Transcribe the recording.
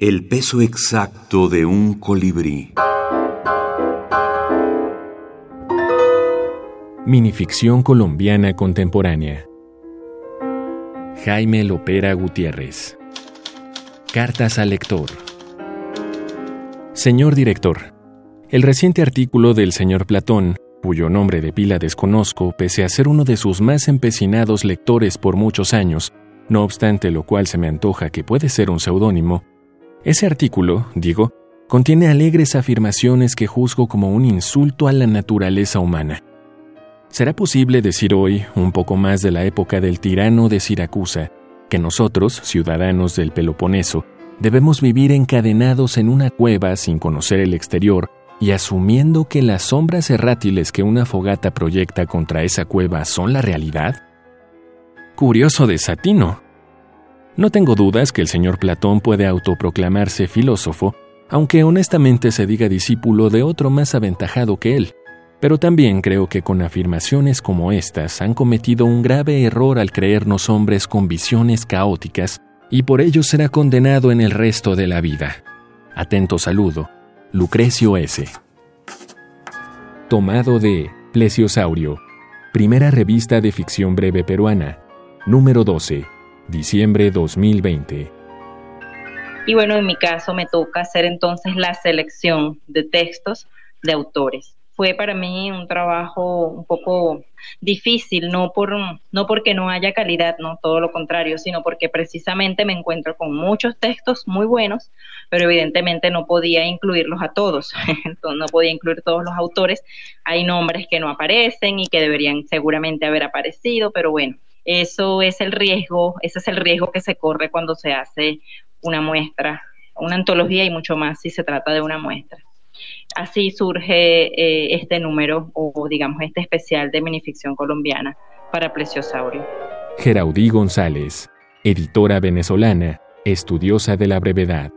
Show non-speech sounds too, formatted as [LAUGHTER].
El peso exacto de un colibrí. Minificción colombiana contemporánea. Jaime Lopera Gutiérrez. Cartas al lector. Señor director, el reciente artículo del señor Platón, cuyo nombre de pila desconozco, pese a ser uno de sus más empecinados lectores por muchos años, no obstante lo cual se me antoja que puede ser un seudónimo, ese artículo, digo, contiene alegres afirmaciones que juzgo como un insulto a la naturaleza humana. ¿Será posible decir hoy, un poco más de la época del tirano de Siracusa, que nosotros, ciudadanos del Peloponeso, debemos vivir encadenados en una cueva sin conocer el exterior y asumiendo que las sombras errátiles que una fogata proyecta contra esa cueva son la realidad? Curioso desatino. No tengo dudas que el señor Platón puede autoproclamarse filósofo, aunque honestamente se diga discípulo de otro más aventajado que él. Pero también creo que con afirmaciones como estas han cometido un grave error al creernos hombres con visiones caóticas y por ello será condenado en el resto de la vida. Atento saludo, Lucrecio S. Tomado de Plesiosaurio, primera revista de ficción breve peruana, número 12, diciembre 2020. Y bueno, en mi caso me toca hacer entonces la selección de textos de autores. Fue para mí un trabajo un poco difícil, no por no porque no haya calidad, no todo lo contrario, sino porque precisamente me encuentro con muchos textos muy buenos, pero evidentemente no podía incluirlos a todos, [LAUGHS] no podía incluir todos los autores, hay nombres que no aparecen y que deberían seguramente haber aparecido, pero bueno, eso es el riesgo, ese es el riesgo que se corre cuando se hace una muestra, una antología y mucho más si se trata de una muestra así surge eh, este número o digamos este especial de minificción colombiana para Plesiosaurio. Geraudí González, editora venezolana, estudiosa de la brevedad.